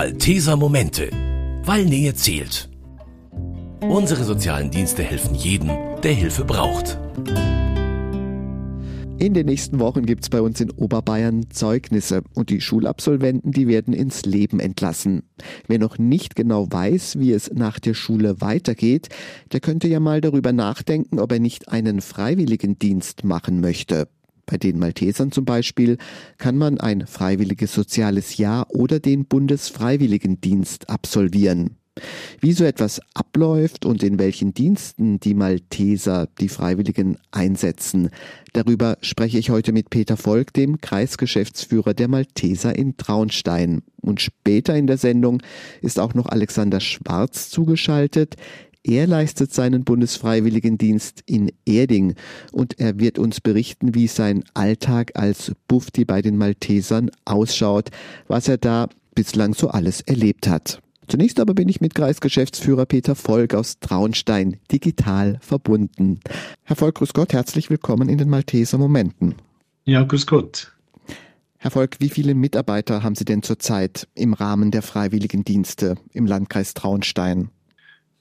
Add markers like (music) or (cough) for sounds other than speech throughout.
Malteser Momente, weil Nähe zählt. Unsere sozialen Dienste helfen jedem, der Hilfe braucht. In den nächsten Wochen gibt es bei uns in Oberbayern Zeugnisse und die Schulabsolventen, die werden ins Leben entlassen. Wer noch nicht genau weiß, wie es nach der Schule weitergeht, der könnte ja mal darüber nachdenken, ob er nicht einen Freiwilligendienst machen möchte. Bei den Maltesern zum Beispiel kann man ein freiwilliges soziales Jahr oder den Bundesfreiwilligendienst absolvieren. Wie so etwas abläuft und in welchen Diensten die Malteser die Freiwilligen einsetzen, darüber spreche ich heute mit Peter Volk, dem Kreisgeschäftsführer der Malteser in Traunstein. Und später in der Sendung ist auch noch Alexander Schwarz zugeschaltet. Er leistet seinen Bundesfreiwilligendienst in Erding und er wird uns berichten, wie sein Alltag als Bufti bei den Maltesern ausschaut, was er da bislang so alles erlebt hat. Zunächst aber bin ich mit Kreisgeschäftsführer Peter Volk aus Traunstein digital verbunden. Herr Volk, grüß Gott, herzlich willkommen in den Malteser Momenten. Ja, grüß Gott. Herr Volk, wie viele Mitarbeiter haben Sie denn zurzeit im Rahmen der Freiwilligendienste im Landkreis Traunstein?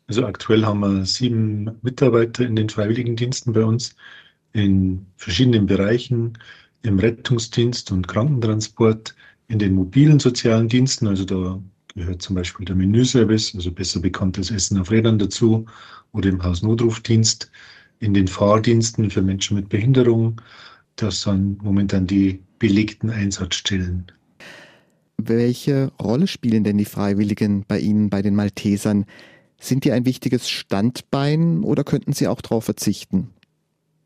Also aktuell haben wir sieben Mitarbeiter in den Freiwilligendiensten bei uns in verschiedenen Bereichen, im Rettungsdienst und Krankentransport, in den mobilen sozialen Diensten, also da gehört zum Beispiel der Menüservice, also besser bekanntes Essen auf Rädern dazu, oder im Hausnotrufdienst, in den Fahrdiensten für Menschen mit Behinderung. Das sind momentan die belegten Einsatzstellen. Welche Rolle spielen denn die Freiwilligen bei Ihnen, bei den Maltesern? Sind die ein wichtiges Standbein oder könnten Sie auch darauf verzichten?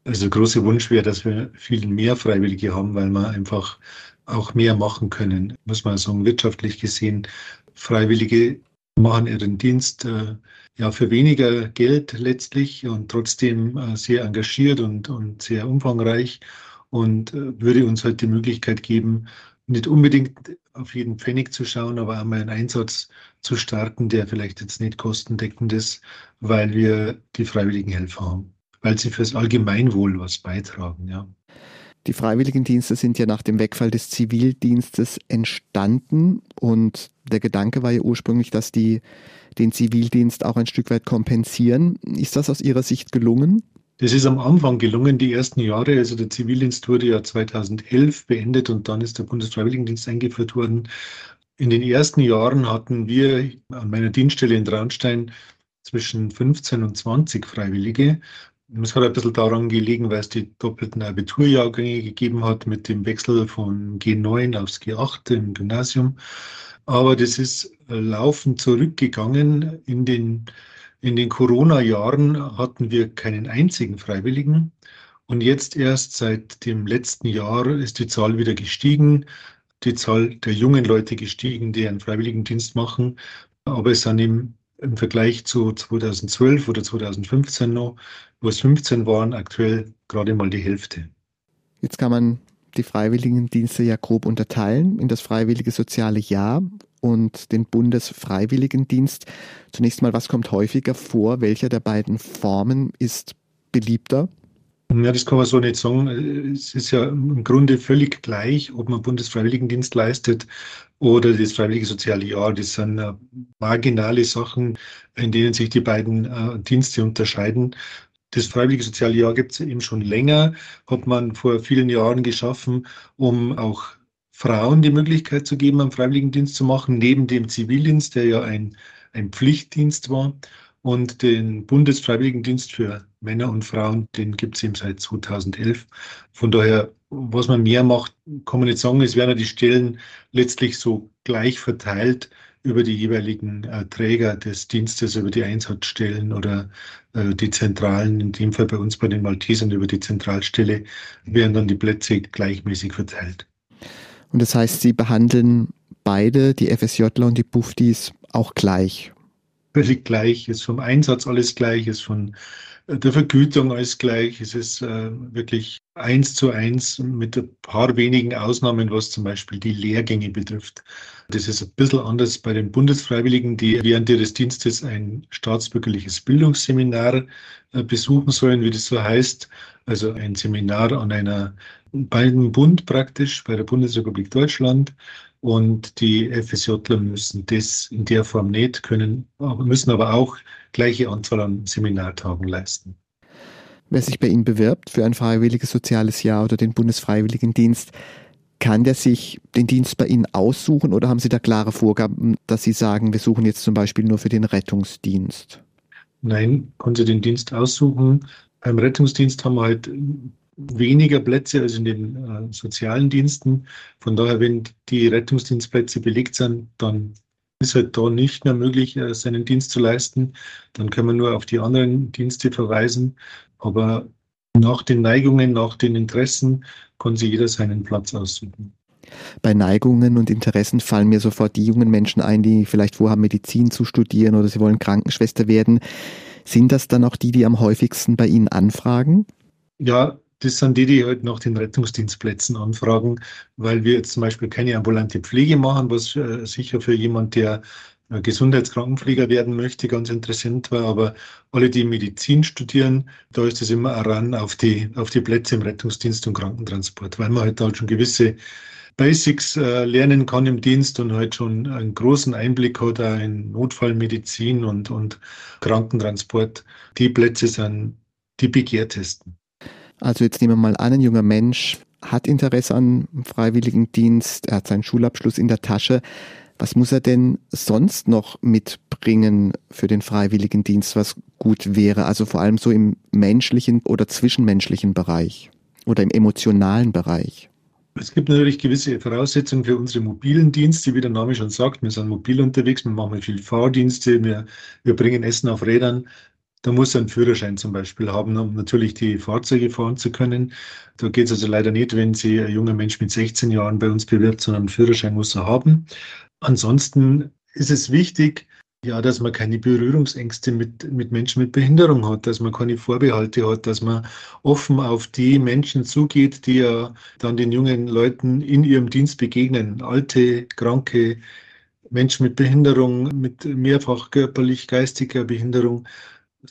Also der große Wunsch wäre, dass wir viel mehr Freiwillige haben, weil wir einfach auch mehr machen können. Muss man sagen, wirtschaftlich gesehen Freiwillige machen ihren Dienst äh, ja für weniger Geld letztlich und trotzdem äh, sehr engagiert und, und sehr umfangreich und äh, würde uns halt die Möglichkeit geben, nicht unbedingt auf jeden Pfennig zu schauen, aber einmal einen Einsatz zu starten, der vielleicht jetzt nicht kostendeckend ist, weil wir die freiwilligen Helfer haben, weil sie fürs Allgemeinwohl was beitragen, ja. Die Freiwilligendienste sind ja nach dem Wegfall des Zivildienstes entstanden und der Gedanke war ja ursprünglich, dass die den Zivildienst auch ein Stück weit kompensieren. Ist das aus Ihrer Sicht gelungen? Das ist am Anfang gelungen, die ersten Jahre. Also der Zivildienst wurde ja 2011 beendet und dann ist der Bundesfreiwilligendienst eingeführt worden. In den ersten Jahren hatten wir an meiner Dienststelle in Traunstein zwischen 15 und 20 Freiwillige es hat ein bisschen daran gelegen, weil es die doppelten Abiturjahrgänge gegeben hat mit dem Wechsel von G9 aufs G8 im Gymnasium. Aber das ist laufend zurückgegangen. In den, in den Corona-Jahren hatten wir keinen einzigen Freiwilligen. Und jetzt erst seit dem letzten Jahr ist die Zahl wieder gestiegen, die Zahl der jungen Leute gestiegen, die einen Freiwilligendienst machen. Aber es sind eben im Vergleich zu 2012 oder 2015 noch, wo es 15 waren, aktuell gerade mal die Hälfte. Jetzt kann man die Freiwilligendienste ja grob unterteilen in das freiwillige soziale Jahr und den Bundesfreiwilligendienst. Zunächst mal, was kommt häufiger vor? Welcher der beiden Formen ist beliebter? Ja, das kann man so nicht sagen. Es ist ja im Grunde völlig gleich, ob man Bundesfreiwilligendienst leistet oder das Freiwillige Soziale Jahr. Das sind äh, marginale Sachen, in denen sich die beiden äh, Dienste unterscheiden. Das Freiwillige Soziale Jahr gibt es eben schon länger, hat man vor vielen Jahren geschaffen, um auch Frauen die Möglichkeit zu geben, einen Freiwilligendienst zu machen, neben dem Zivildienst, der ja ein, ein Pflichtdienst war. Und den Bundesfreiwilligendienst für Männer und Frauen, den gibt es eben seit 2011. Von daher, was man mehr macht, kann man nicht sagen. Es werden ja die Stellen letztlich so gleich verteilt über die jeweiligen äh, Träger des Dienstes, über die Einsatzstellen oder äh, die Zentralen, in dem Fall bei uns bei den Maltesern über die Zentralstelle, werden dann die Plätze gleichmäßig verteilt. Und das heißt, Sie behandeln beide, die FSJler und die Buftis, auch gleich? Völlig gleich, ist vom Einsatz alles gleich, ist von äh, der Vergütung alles gleich. Es ist äh, wirklich eins zu eins mit ein paar wenigen Ausnahmen, was zum Beispiel die Lehrgänge betrifft. Das ist ein bisschen anders bei den Bundesfreiwilligen, die während ihres Dienstes ein staatsbürgerliches Bildungsseminar äh, besuchen sollen, wie das so heißt. Also ein Seminar an einer beiden Bund praktisch bei der Bundesrepublik Deutschland und die FSJler müssen das in der Form nicht können, müssen aber auch gleiche Anzahl an Seminartagen leisten. Wer sich bei Ihnen bewirbt für ein freiwilliges soziales Jahr oder den Bundesfreiwilligendienst, kann der sich den Dienst bei Ihnen aussuchen oder haben Sie da klare Vorgaben, dass Sie sagen, wir suchen jetzt zum Beispiel nur für den Rettungsdienst? Nein, können Sie den Dienst aussuchen. Beim Rettungsdienst haben wir halt weniger Plätze als in den äh, sozialen Diensten. Von daher, wenn die Rettungsdienstplätze belegt sind, dann ist halt da nicht mehr möglich, äh, seinen Dienst zu leisten. Dann können wir nur auf die anderen Dienste verweisen. Aber nach den Neigungen, nach den Interessen kann sich jeder seinen Platz aussuchen. Bei Neigungen und Interessen fallen mir sofort die jungen Menschen ein, die vielleicht vorhaben, Medizin zu studieren oder sie wollen Krankenschwester werden. Sind das dann auch die, die am häufigsten bei Ihnen anfragen? Ja, das sind die, die halt nach den Rettungsdienstplätzen anfragen, weil wir jetzt zum Beispiel keine ambulante Pflege machen, was äh, sicher für jemand, der äh, Gesundheitskrankenpfleger werden möchte, ganz interessant war. Aber alle, die Medizin studieren, da ist es immer ran auf die, auf die Plätze im Rettungsdienst und Krankentransport, weil man halt halt schon gewisse Basics äh, lernen kann im Dienst und halt schon einen großen Einblick hat auch in Notfallmedizin und, und Krankentransport. Die Plätze sind die begehrtesten. Also jetzt nehmen wir mal an, ein junger Mensch hat Interesse an Freiwilligendienst, er hat seinen Schulabschluss in der Tasche. Was muss er denn sonst noch mitbringen für den Freiwilligendienst, was gut wäre? Also vor allem so im menschlichen oder zwischenmenschlichen Bereich oder im emotionalen Bereich. Es gibt natürlich gewisse Voraussetzungen für unsere mobilen Dienste, wie der Name schon sagt. Wir sind mobil unterwegs, wir machen viel Fahrdienste, wir, wir bringen Essen auf Rädern. Da muss er einen Führerschein zum Beispiel haben, um natürlich die Fahrzeuge fahren zu können. Da geht es also leider nicht, wenn Sie ein junger Mensch mit 16 Jahren bei uns bewirbt, sondern einen Führerschein muss er haben. Ansonsten ist es wichtig, ja, dass man keine Berührungsängste mit, mit Menschen mit Behinderung hat, dass man keine Vorbehalte hat, dass man offen auf die Menschen zugeht, die ja dann den jungen Leuten in ihrem Dienst begegnen. Alte, kranke, Menschen mit Behinderung, mit mehrfach körperlich geistiger Behinderung.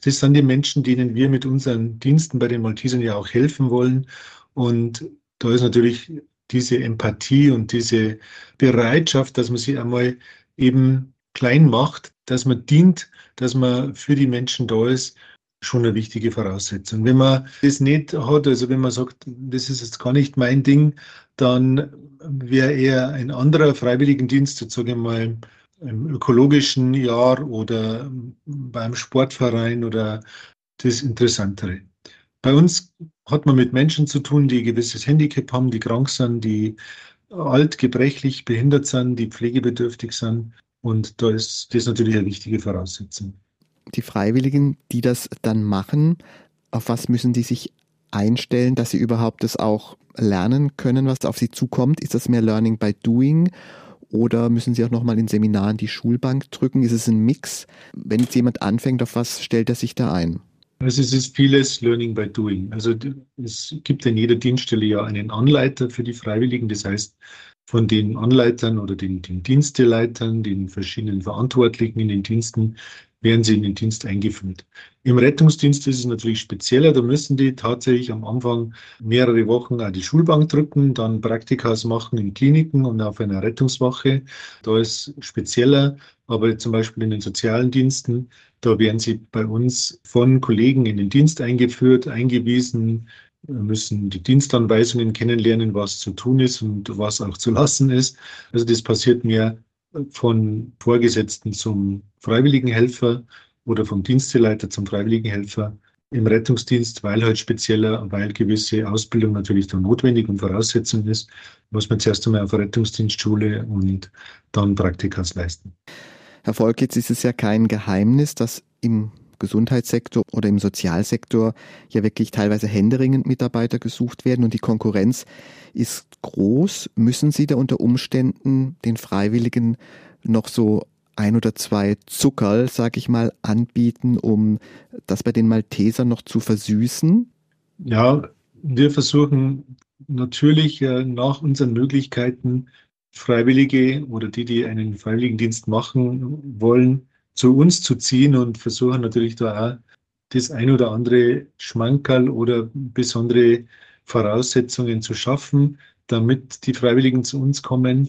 Das sind die Menschen, denen wir mit unseren Diensten bei den Maltesern ja auch helfen wollen. Und da ist natürlich diese Empathie und diese Bereitschaft, dass man sie einmal eben klein macht, dass man dient, dass man für die Menschen da ist, schon eine wichtige Voraussetzung. Wenn man das nicht hat, also wenn man sagt, das ist jetzt gar nicht mein Ding, dann wäre eher ein anderer Freiwilligendienst, sozusagen mal, im ökologischen Jahr oder beim Sportverein oder das Interessantere. Bei uns hat man mit Menschen zu tun, die ein gewisses Handicap haben, die krank sind, die alt, gebrechlich, behindert sind, die pflegebedürftig sind. Und da ist das natürlich eine wichtige Voraussetzung. Die Freiwilligen, die das dann machen, auf was müssen die sich einstellen, dass sie überhaupt das auch lernen können, was auf sie zukommt? Ist das mehr Learning by Doing oder müssen Sie auch nochmal in Seminaren die Schulbank drücken? Ist es ein Mix? Wenn jetzt jemand anfängt, auf was stellt er sich da ein? Also es ist vieles Learning by Doing. Also es gibt in jeder Dienststelle ja einen Anleiter für die Freiwilligen. Das heißt, von den Anleitern oder den, den Diensteleitern, den verschiedenen Verantwortlichen in den Diensten werden sie in den Dienst eingeführt. Im Rettungsdienst ist es natürlich spezieller. Da müssen die tatsächlich am Anfang mehrere Wochen auch die Schulbank drücken, dann Praktikas machen in Kliniken und auf einer Rettungswache. Da ist spezieller. Aber zum Beispiel in den sozialen Diensten, da werden sie bei uns von Kollegen in den Dienst eingeführt, eingewiesen, müssen die Dienstanweisungen kennenlernen, was zu tun ist und was auch zu lassen ist. Also das passiert mehr von Vorgesetzten zum Freiwilligenhelfer oder vom Diensteleiter zum Freiwilligenhelfer im Rettungsdienst, weil halt spezieller, weil gewisse Ausbildung natürlich dann notwendig und Voraussetzung ist, muss man zuerst einmal auf Rettungsdienstschule und dann Praktikas leisten. Herr Volk, jetzt ist es ja kein Geheimnis, dass im Gesundheitssektor oder im Sozialsektor ja wirklich teilweise händeringend Mitarbeiter gesucht werden und die Konkurrenz ist groß. Müssen Sie da unter Umständen den Freiwilligen noch so ein oder zwei Zuckerl, sag ich mal, anbieten, um das bei den Maltesern noch zu versüßen? Ja, wir versuchen natürlich äh, nach unseren Möglichkeiten Freiwillige oder die, die einen Freiwilligendienst machen wollen, zu uns zu ziehen und versuchen natürlich da auch das ein oder andere Schmankerl oder besondere Voraussetzungen zu schaffen, damit die Freiwilligen zu uns kommen.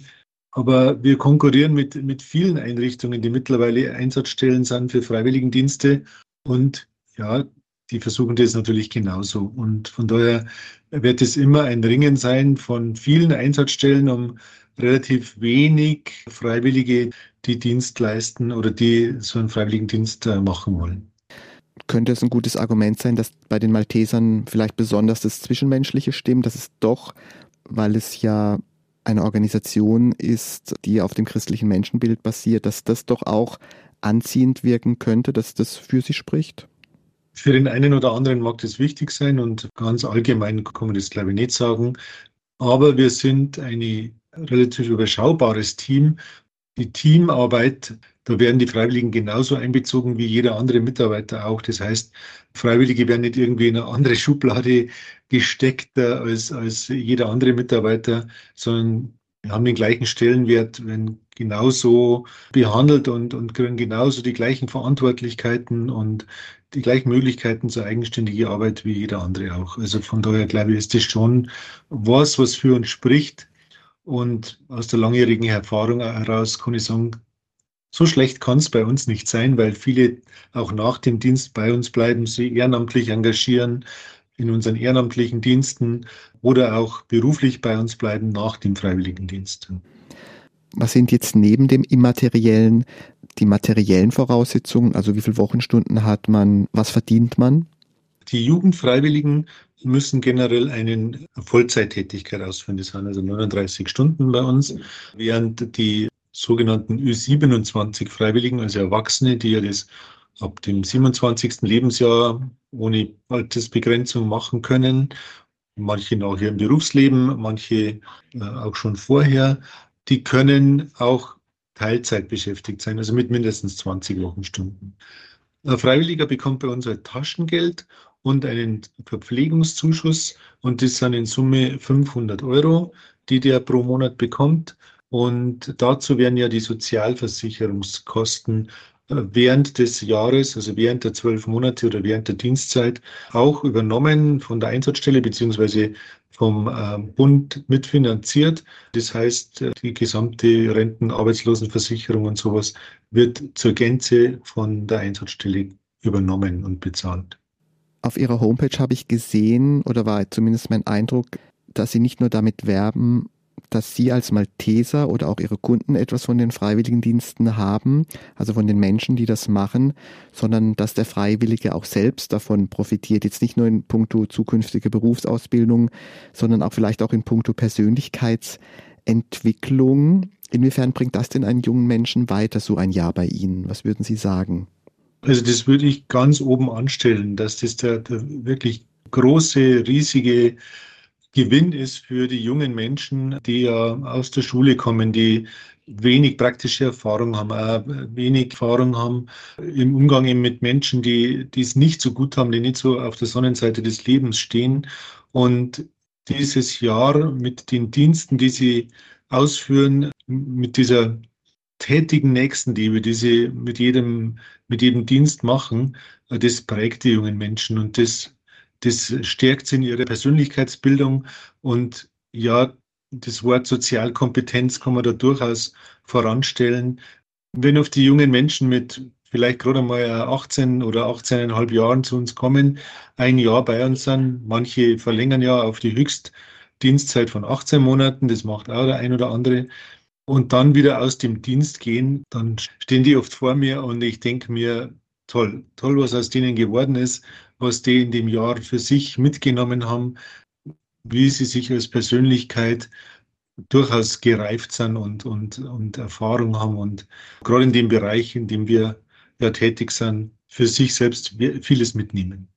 Aber wir konkurrieren mit, mit vielen Einrichtungen, die mittlerweile Einsatzstellen sind für Freiwilligendienste. Und ja, die versuchen das natürlich genauso. Und von daher wird es immer ein Ringen sein von vielen Einsatzstellen um relativ wenig Freiwillige, die Dienst leisten oder die so einen Freiwilligendienst äh, machen wollen. Könnte es ein gutes Argument sein, dass bei den Maltesern vielleicht besonders das Zwischenmenschliche stimmt, dass es doch, weil es ja eine Organisation ist, die auf dem christlichen Menschenbild basiert, dass das doch auch anziehend wirken könnte, dass das für sie spricht? Für den einen oder anderen mag das wichtig sein und ganz allgemein kann man das, glaube ich, nicht sagen. Aber wir sind ein relativ überschaubares Team. Die Teamarbeit, da werden die Freiwilligen genauso einbezogen wie jeder andere Mitarbeiter auch. Das heißt, Freiwillige werden nicht irgendwie in eine andere Schublade gesteckt als, als jeder andere Mitarbeiter, sondern haben den gleichen Stellenwert, werden genauso behandelt und, und kriegen genauso die gleichen Verantwortlichkeiten und die gleichen Möglichkeiten zur eigenständigen Arbeit wie jeder andere auch. Also von daher glaube ich, ist das schon was, was für uns spricht. Und aus der langjährigen Erfahrung heraus kann ich sagen, so schlecht kann es bei uns nicht sein, weil viele auch nach dem Dienst bei uns bleiben, sie ehrenamtlich engagieren in unseren ehrenamtlichen Diensten oder auch beruflich bei uns bleiben nach dem Freiwilligendienst. Was sind jetzt neben dem Immateriellen die materiellen Voraussetzungen? Also wie viele Wochenstunden hat man? Was verdient man? Die Jugendfreiwilligen müssen generell eine Vollzeittätigkeit ausführen. Das sind also 39 Stunden bei uns, während die sogenannten Ü27 Freiwilligen, also Erwachsene, die ja das ab dem 27. Lebensjahr ohne Altersbegrenzung machen können, manche nachher im Berufsleben, manche äh, auch schon vorher, die können auch Teilzeit beschäftigt sein, also mit mindestens 20 Wochenstunden. Ein Freiwilliger bekommt bei uns ein Taschengeld und einen Verpflegungszuschuss und das sind in Summe 500 Euro, die der pro Monat bekommt. Und dazu werden ja die Sozialversicherungskosten äh, während des Jahres, also während der zwölf Monate oder während der Dienstzeit auch übernommen von der Einsatzstelle beziehungsweise vom äh, Bund mitfinanziert. Das heißt, äh, die gesamte Renten-, Arbeitslosenversicherung und sowas wird zur Gänze von der Einsatzstelle übernommen und bezahlt. Auf Ihrer Homepage habe ich gesehen, oder war zumindest mein Eindruck, dass Sie nicht nur damit werben, dass Sie als Malteser oder auch Ihre Kunden etwas von den Freiwilligendiensten haben, also von den Menschen, die das machen, sondern dass der Freiwillige auch selbst davon profitiert, jetzt nicht nur in puncto zukünftige Berufsausbildung, sondern auch vielleicht auch in puncto Persönlichkeitsentwicklung. Inwiefern bringt das denn einen jungen Menschen weiter, so ein Jahr bei Ihnen? Was würden Sie sagen? Also das würde ich ganz oben anstellen, dass das der, der wirklich große, riesige Gewinn ist für die jungen Menschen, die ja aus der Schule kommen, die wenig praktische Erfahrung haben, auch wenig Erfahrung haben im Umgang mit Menschen, die, die es nicht so gut haben, die nicht so auf der Sonnenseite des Lebens stehen. Und dieses Jahr mit den Diensten, die sie ausführen, mit dieser tätigen Nächstenliebe, die sie mit jedem, mit jedem Dienst machen, das prägt die jungen Menschen und das das stärkt sie in ihrer Persönlichkeitsbildung und ja, das Wort Sozialkompetenz kann man da durchaus voranstellen. Wenn auf die jungen Menschen mit vielleicht gerade mal 18 oder 18,5 Jahren zu uns kommen, ein Jahr bei uns sind, manche verlängern ja auf die Höchstdienstzeit von 18 Monaten, das macht auch der ein oder andere, und dann wieder aus dem Dienst gehen, dann stehen die oft vor mir und ich denke mir, toll, toll, was aus denen geworden ist was die in dem Jahr für sich mitgenommen haben, wie sie sich als Persönlichkeit durchaus gereift sind und, und, und Erfahrung haben und gerade in dem Bereich, in dem wir ja tätig sind, für sich selbst vieles mitnehmen.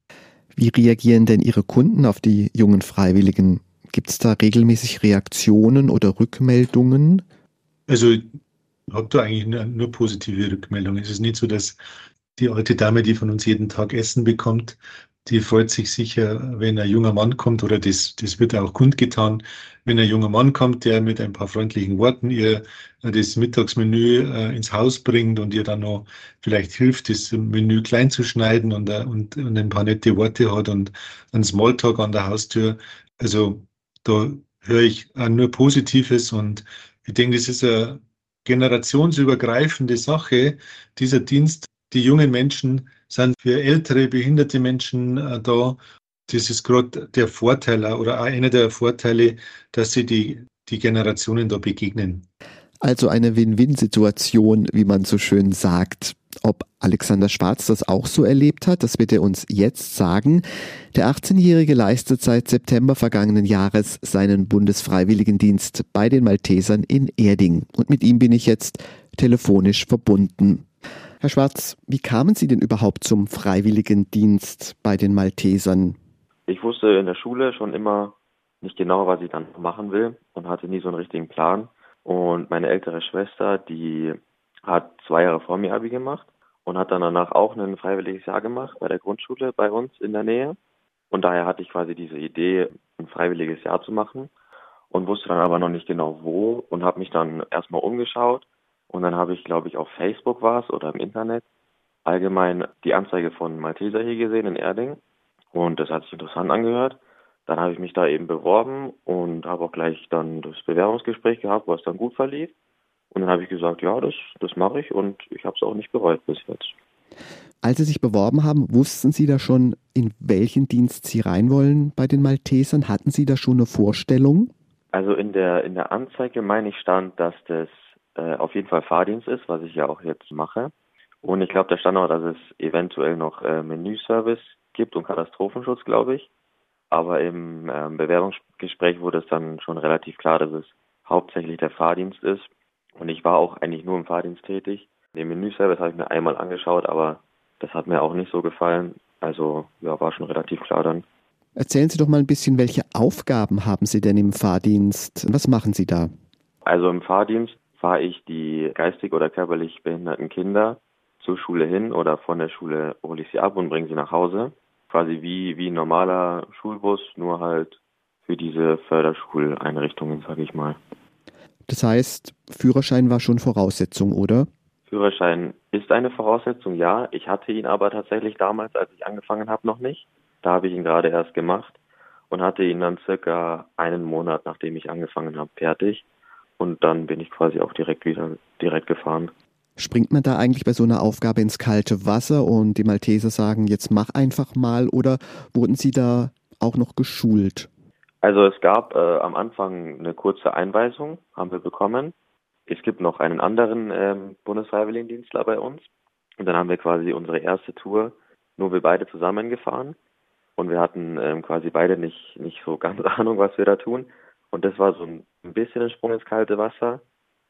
Wie reagieren denn Ihre Kunden auf die jungen Freiwilligen? Gibt es da regelmäßig Reaktionen oder Rückmeldungen? Also habe da eigentlich nur, nur, positive Rückmeldungen. Es ist nicht so, dass die alte Dame, die von uns jeden Tag Essen bekommt, die freut sich sicher, wenn ein junger Mann kommt, oder das, das wird auch kundgetan, wenn ein junger Mann kommt, der mit ein paar freundlichen Worten ihr das Mittagsmenü äh, ins Haus bringt und ihr dann noch vielleicht hilft, das Menü klein zu schneiden und, äh, und, und ein paar nette Worte hat und ein Smalltalk an der Haustür. Also da höre ich nur Positives und Ich denke, das ist eine generationsübergreifende Sache, dieser Dienst. Die jungen Menschen sind für ältere, behinderte Menschen äh, da. Das ist gerade der Vorteil oder einer der Vorteile, dass sie die, die Generationen da begegnen. Also eine Win-Win-Situation, wie man so schön sagt. Ob Alexander Schwarz das auch so erlebt hat, das wird er uns jetzt sagen. Der 18-Jährige leistet seit September vergangenen Jahres seinen Bundesfreiwilligendienst bei den Maltesern in Erding. Und mit ihm bin ich jetzt telefonisch verbunden. Herr Schwarz, wie kamen Sie denn überhaupt zum Freiwilligendienst bei den Maltesern? Ich wusste in der Schule schon immer nicht genau, was ich dann machen will und hatte nie so einen richtigen Plan. Und meine ältere Schwester, die hat zwei Jahre vor mir Abi gemacht und hat dann danach auch ein freiwilliges Jahr gemacht bei der Grundschule bei uns in der Nähe. Und daher hatte ich quasi diese Idee, ein freiwilliges Jahr zu machen und wusste dann aber noch nicht genau wo und habe mich dann erstmal umgeschaut. Und dann habe ich, glaube ich, auf Facebook war es oder im Internet allgemein die Anzeige von Malteser hier gesehen in Erding. Und das hat sich interessant angehört. Dann habe ich mich da eben beworben und habe auch gleich dann das Bewerbungsgespräch gehabt, was dann gut verlief. Und dann habe ich gesagt, ja, das, das mache ich und ich habe es auch nicht bereut bis jetzt. Als Sie sich beworben haben, wussten Sie da schon, in welchen Dienst Sie rein wollen bei den Maltesern? Hatten Sie da schon eine Vorstellung? Also in der, in der Anzeige meine ich stand, dass das äh, auf jeden Fall Fahrdienst ist, was ich ja auch jetzt mache. Und ich glaube, da stand auch, dass es eventuell noch äh, Menüservice gibt und Katastrophenschutz, glaube ich. Aber im äh, Bewerbungsgespräch wurde es dann schon relativ klar, dass es hauptsächlich der Fahrdienst ist. Und ich war auch eigentlich nur im Fahrdienst tätig. Den Menüservice habe ich mir einmal angeschaut, aber das hat mir auch nicht so gefallen. Also ja, war schon relativ klar dann. Erzählen Sie doch mal ein bisschen, welche Aufgaben haben Sie denn im Fahrdienst? Was machen Sie da? Also im Fahrdienst fahre ich die geistig oder körperlich behinderten Kinder zur Schule hin oder von der Schule hole ich sie ab und bringe sie nach Hause. Quasi wie, wie ein normaler Schulbus, nur halt für diese Förderschuleinrichtungen, sage ich mal. Das heißt, Führerschein war schon Voraussetzung, oder? Führerschein ist eine Voraussetzung, ja. Ich hatte ihn aber tatsächlich damals, als ich angefangen habe, noch nicht. Da habe ich ihn gerade erst gemacht und hatte ihn dann circa einen Monat, nachdem ich angefangen habe, fertig. Und dann bin ich quasi auch direkt wieder direkt gefahren. Springt man da eigentlich bei so einer Aufgabe ins kalte Wasser und die Malteser sagen, jetzt mach einfach mal oder wurden Sie da auch noch geschult? Also es gab äh, am Anfang eine kurze Einweisung, haben wir bekommen. Es gibt noch einen anderen ähm, Bundesfreiwilligendienstler bei uns. Und dann haben wir quasi unsere erste Tour, nur wir beide zusammengefahren. Und wir hatten ähm, quasi beide nicht, nicht so ganz (laughs) Ahnung, was wir da tun. Und das war so ein bisschen ein Sprung ins kalte Wasser.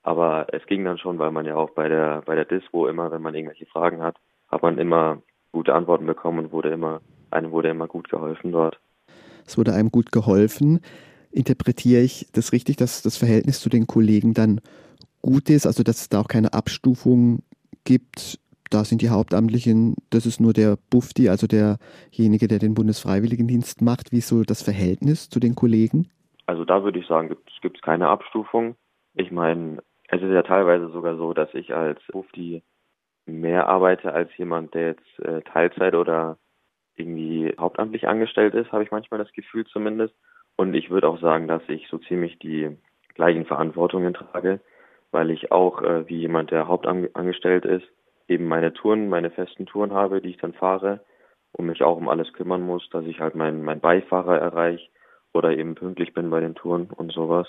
Aber es ging dann schon, weil man ja auch bei der, bei der Disco immer, wenn man irgendwelche Fragen hat, hat man immer gute Antworten bekommen und wurde immer, einem wurde immer gut geholfen dort. Es wurde einem gut geholfen. Interpretiere ich das richtig, dass das Verhältnis zu den Kollegen dann gut ist, also dass es da auch keine Abstufung gibt? Da sind die Hauptamtlichen, das ist nur der Bufti, also derjenige, der den Bundesfreiwilligendienst macht. Wie ist so das Verhältnis zu den Kollegen? Also da würde ich sagen, gibt es keine Abstufung. Ich meine, es ist ja teilweise sogar so, dass ich als Mufti mehr arbeite als jemand, der jetzt äh, Teilzeit oder irgendwie hauptamtlich angestellt ist, habe ich manchmal das Gefühl zumindest. Und ich würde auch sagen, dass ich so ziemlich die gleichen Verantwortungen trage, weil ich auch äh, wie jemand, der hauptangestellt ist, eben meine Touren, meine festen Touren habe, die ich dann fahre und mich auch um alles kümmern muss, dass ich halt meinen mein Beifahrer erreiche oder eben pünktlich bin bei den Touren und sowas.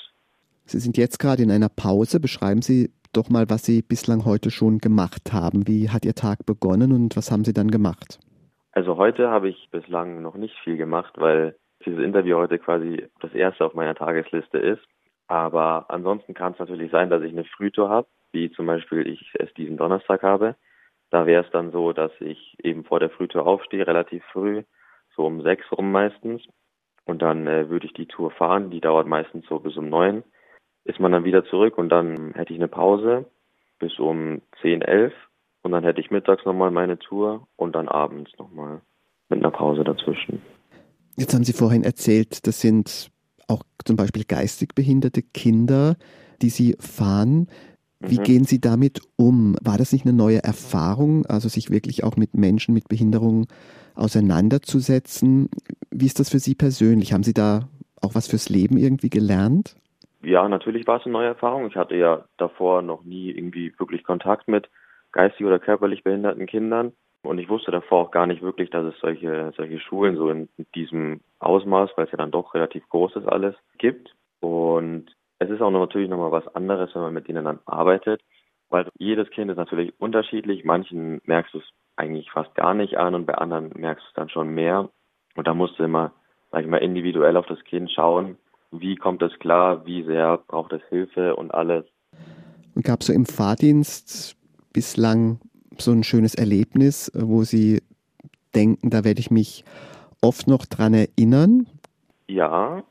Sie sind jetzt gerade in einer Pause. Beschreiben Sie doch mal, was Sie bislang heute schon gemacht haben. Wie hat Ihr Tag begonnen und was haben Sie dann gemacht? Also heute habe ich bislang noch nicht viel gemacht, weil dieses Interview heute quasi das erste auf meiner Tagesliste ist. Aber ansonsten kann es natürlich sein, dass ich eine Frühtour habe, wie zum Beispiel ich es diesen Donnerstag habe. Da wäre es dann so, dass ich eben vor der Frühtour aufstehe, relativ früh, so um sechs rum meistens. Und dann äh, würde ich die Tour fahren, die dauert meistens so bis um neun ist man dann wieder zurück und dann hätte ich eine Pause bis um 10, 11 und dann hätte ich mittags nochmal meine Tour und dann abends nochmal mit einer Pause dazwischen. Jetzt haben Sie vorhin erzählt, das sind auch zum Beispiel geistig behinderte Kinder, die Sie fahren. Wie mhm. gehen Sie damit um? War das nicht eine neue Erfahrung, also sich wirklich auch mit Menschen mit Behinderung auseinanderzusetzen? Wie ist das für Sie persönlich? Haben Sie da auch was fürs Leben irgendwie gelernt? Ja, natürlich war es eine neue Erfahrung. Ich hatte ja davor noch nie irgendwie wirklich Kontakt mit geistig oder körperlich behinderten Kindern. Und ich wusste davor auch gar nicht wirklich, dass es solche, solche Schulen so in diesem Ausmaß, weil es ja dann doch relativ groß ist alles, gibt. Und es ist auch natürlich nochmal was anderes, wenn man mit ihnen dann arbeitet, weil jedes Kind ist natürlich unterschiedlich. Manchen merkst du es eigentlich fast gar nicht an und bei anderen merkst du es dann schon mehr. Und da musst du immer, sag ich mal, individuell auf das Kind schauen, wie kommt es klar, wie sehr braucht es Hilfe und alles. Und gab es so im Fahrdienst bislang so ein schönes Erlebnis, wo Sie denken, da werde ich mich oft noch dran erinnern? Ja,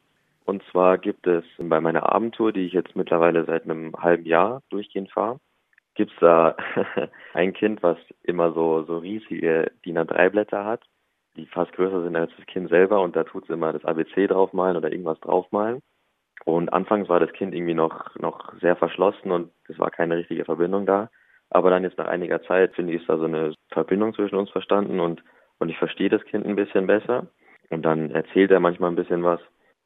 und zwar gibt es bei meiner Abendtour, die ich jetzt mittlerweile seit einem halben Jahr durchgehend fahre, gibt es da (laughs) ein Kind, was immer so, so riesige DIN A3-Blätter hat, die fast größer sind als das Kind selber und da tut es immer das ABC draufmalen oder irgendwas draufmalen. Und anfangs war das Kind irgendwie noch, noch sehr verschlossen und es war keine richtige Verbindung da. Aber dann jetzt nach einiger Zeit, finde ich, ist da so eine Verbindung zwischen uns verstanden und, und ich verstehe das Kind ein bisschen besser. Und dann erzählt er manchmal ein bisschen was.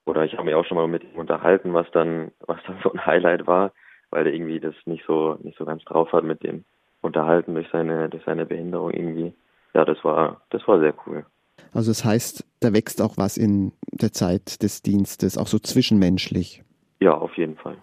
Oder ich habe mich auch schon mal mit ihm unterhalten, was dann, was dann (laughs) so ein Highlight war, weil er irgendwie das nicht so, nicht so ganz drauf hat mit dem Unterhalten durch seine, durch seine Behinderung irgendwie. Ja, das war, das war sehr cool. Also das heißt, da wächst auch was in der Zeit des Dienstes, auch so zwischenmenschlich. Ja, auf jeden Fall.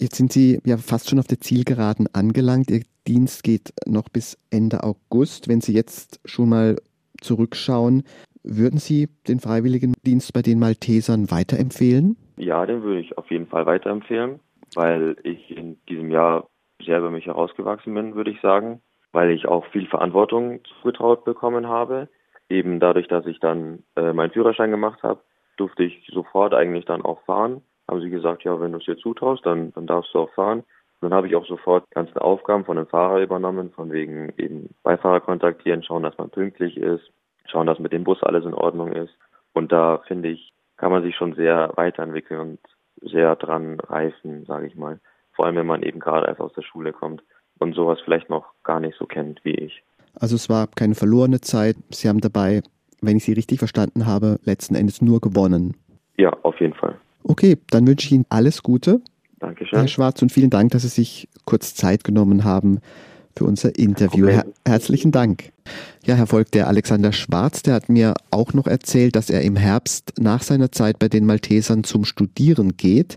Jetzt sind Sie ja fast schon auf der Zielgeraden angelangt. Ihr Dienst geht noch bis Ende August. Wenn Sie jetzt schon mal zurückschauen, würden Sie den Freiwilligendienst bei den Maltesern weiterempfehlen? Ja, den würde ich auf jeden Fall weiterempfehlen, weil ich in diesem Jahr sehr über mich herausgewachsen bin, würde ich sagen, weil ich auch viel Verantwortung zugetraut bekommen habe. Eben dadurch, dass ich dann äh, meinen Führerschein gemacht habe, durfte ich sofort eigentlich dann auch fahren haben sie gesagt, ja, wenn du es dir zutraust, dann, dann darfst du auch fahren. Und dann habe ich auch sofort ganze Aufgaben von dem Fahrer übernommen, von wegen eben Beifahrer kontaktieren, schauen, dass man pünktlich ist, schauen, dass mit dem Bus alles in Ordnung ist. Und da finde ich, kann man sich schon sehr weiterentwickeln und sehr dran reifen, sage ich mal. Vor allem, wenn man eben gerade erst aus der Schule kommt und sowas vielleicht noch gar nicht so kennt wie ich. Also es war keine verlorene Zeit. Sie haben dabei, wenn ich Sie richtig verstanden habe, letzten Endes nur gewonnen. Ja, auf jeden Fall. Okay, dann wünsche ich Ihnen alles Gute. Dankeschön. Herr Schwarz, und vielen Dank, dass Sie sich kurz Zeit genommen haben für unser Interview. Her herzlichen Dank. Ja, Herr Volk, der Alexander Schwarz, der hat mir auch noch erzählt, dass er im Herbst nach seiner Zeit bei den Maltesern zum Studieren geht.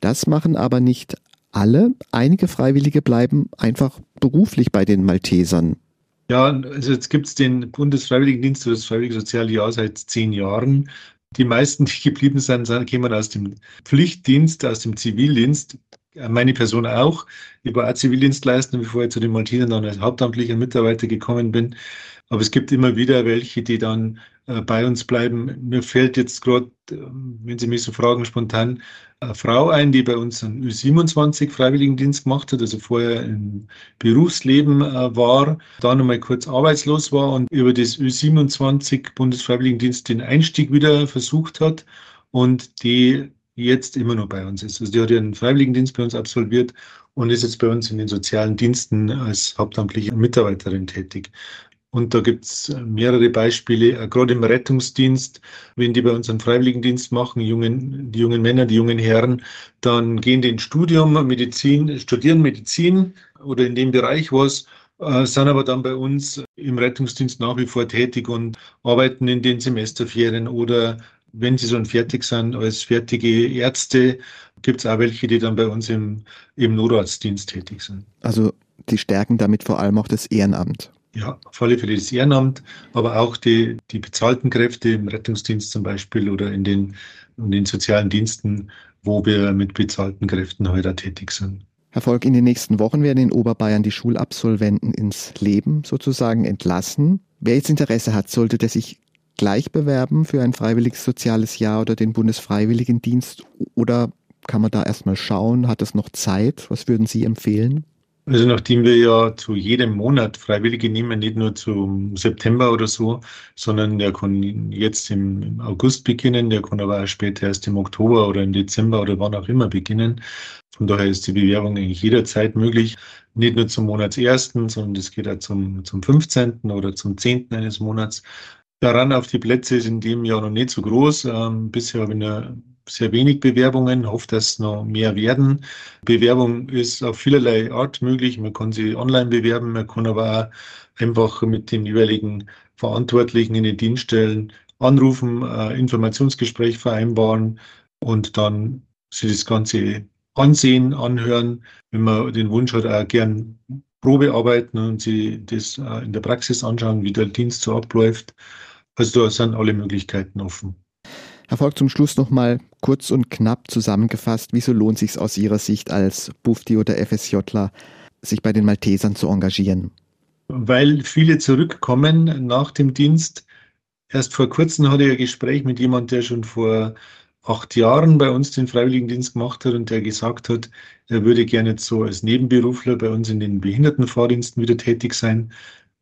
Das machen aber nicht alle. Einige Freiwillige bleiben einfach beruflich bei den Maltesern. Ja, also jetzt gibt es den Bundesfreiwilligendienst oder das Freiwillige Soziale Jahr seit zehn Jahren. Die meisten, die geblieben sind, kämen aus dem Pflichtdienst, aus dem Zivildienst. Meine Person auch. Ich war auch Zivildienstleister, bevor ich zu den Maltinern dann als hauptamtlicher Mitarbeiter gekommen bin. Aber es gibt immer wieder welche, die dann bei uns bleiben. Mir fällt jetzt gerade, äh, wenn Sie mich so fragen, spontan eine Frau ein, die bei uns einen Ü27 Freiwilligendienst gemacht hat, also vorher im Berufsleben äh, war, da nochmal kurz arbeitslos war und über das Ü27 Bundesfreiwilligendienst den Einstieg wieder versucht hat und die jetzt immer noch bei uns ist. Also die hat ihren Freiwilligendienst bei uns absolviert und ist jetzt bei uns in den sozialen Diensten als hauptamtliche Mitarbeiterin tätig. Und da gibt's äh, mehrere Beispiele, äh, gerade im Rettungsdienst, wenn die bei uns einen Freiwilligendienst machen, jungen, die jungen Männer, die jungen Herren, dann gehen die ins Studium Medizin, studieren Medizin oder in dem Bereich was, äh, sind aber dann bei uns im Rettungsdienst nach wie vor tätig und arbeiten in den Semesterferien oder wenn sie schon fertig sind als fertige Ärzte, gibt es auch welche, die dann bei uns im, im Notarztdienst tätig sind. Also die stärken damit vor allem auch das Ehrenamt. Ja, auf alle Fälle das Ehrenamt, aber auch die, die bezahlten Kräfte im Rettungsdienst zum Beispiel oder in den, in den sozialen Diensten, wo wir mit bezahlten Kräften heute tätig sind. Herr Volk, in den nächsten Wochen werden in Oberbayern die Schulabsolventen ins Leben sozusagen entlassen. Wer jetzt Interesse hat, sollte der sich gleich bewerben für ein freiwilliges soziales Jahr oder den Bundesfreiwilligendienst oder kann man da erstmal schauen? Hat es noch Zeit? Was würden Sie empfehlen? Also nachdem wir ja zu jedem Monat Freiwillige nehmen, nicht nur zum September oder so, sondern der kann jetzt im August beginnen, der kann aber auch später erst im Oktober oder im Dezember oder wann auch immer beginnen. Von daher ist die Bewerbung eigentlich jederzeit möglich. Nicht nur zum Monatsersten, sondern es geht auch zum, zum 15. oder zum 10. eines Monats. Daran auf die Plätze ist in dem Jahr noch nicht so groß. Ähm, bisher habe ich nur sehr wenig Bewerbungen, hoffe, dass noch mehr werden. Bewerbung ist auf vielerlei Art möglich. Man kann sie online bewerben, man kann aber auch einfach mit den jeweiligen Verantwortlichen in den Dienststellen anrufen, ein Informationsgespräch vereinbaren und dann sich das Ganze ansehen, anhören. Wenn man den Wunsch hat, auch gern Probe arbeiten und sie das in der Praxis anschauen, wie der Dienst so abläuft. Also da sind alle Möglichkeiten offen. Herr Volk, zum Schluss nochmal kurz und knapp zusammengefasst, wieso lohnt sich aus Ihrer Sicht als Bufti oder FSJler, sich bei den Maltesern zu engagieren? Weil viele zurückkommen nach dem Dienst. Erst vor kurzem hatte ich ein Gespräch mit jemandem, der schon vor acht Jahren bei uns den Freiwilligendienst gemacht hat und der gesagt hat, er würde gerne so als Nebenberufler bei uns in den Behindertenfahrdiensten wieder tätig sein,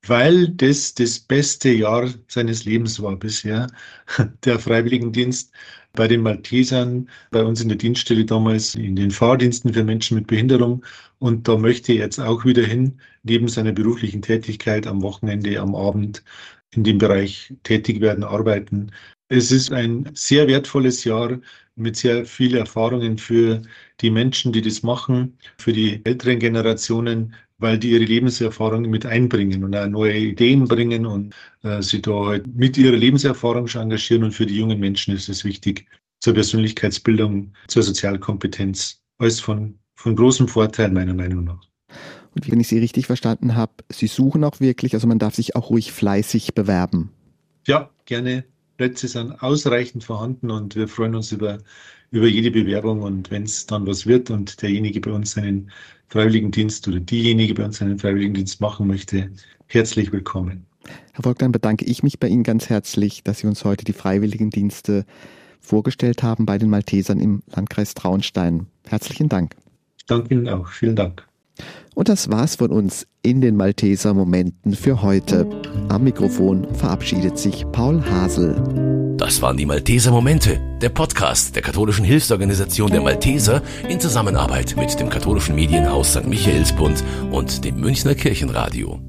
weil das das beste Jahr seines Lebens war bisher, (laughs) der Freiwilligendienst bei den Maltesern, bei uns in der Dienststelle damals in den Fahrdiensten für Menschen mit Behinderung. Und da möchte er jetzt auch wieder hin, neben seiner beruflichen Tätigkeit am Wochenende, am Abend in dem Bereich tätig werden, arbeiten. Es ist ein sehr wertvolles Jahr mit sehr vielen Erfahrungen für die Menschen, die das machen, für die älteren Generationen, weil die ihre Lebenserfahrung mit einbringen und auch neue Ideen bringen und äh, sie da halt mit ihrer Lebenserfahrung schon engagieren. Und für die jungen Menschen ist es wichtig zur Persönlichkeitsbildung, zur Sozialkompetenz. Alles von, von großem Vorteil meiner Meinung nach. Und wenn ich Sie richtig verstanden habe, Sie suchen auch wirklich, also man darf sich auch ruhig fleißig bewerben. Ja, gerne. Plätze sind ausreichend vorhanden und wir freuen uns über, über jede Bewerbung. Und wenn es dann was wird und derjenige bei uns seinen Freiwilligendienst oder diejenige bei uns einen Freiwilligendienst machen möchte, herzlich willkommen. Herr Volk, dann bedanke ich mich bei Ihnen ganz herzlich, dass Sie uns heute die Freiwilligendienste vorgestellt haben bei den Maltesern im Landkreis Traunstein. Herzlichen Dank. Ich danke Ihnen auch. Vielen Dank. Und das war's von uns in den Malteser Momenten für heute. Am Mikrofon verabschiedet sich Paul Hasel. Das waren die Malteser Momente, der Podcast der katholischen Hilfsorganisation der Malteser in Zusammenarbeit mit dem katholischen Medienhaus St. Michaelsbund und dem Münchner Kirchenradio.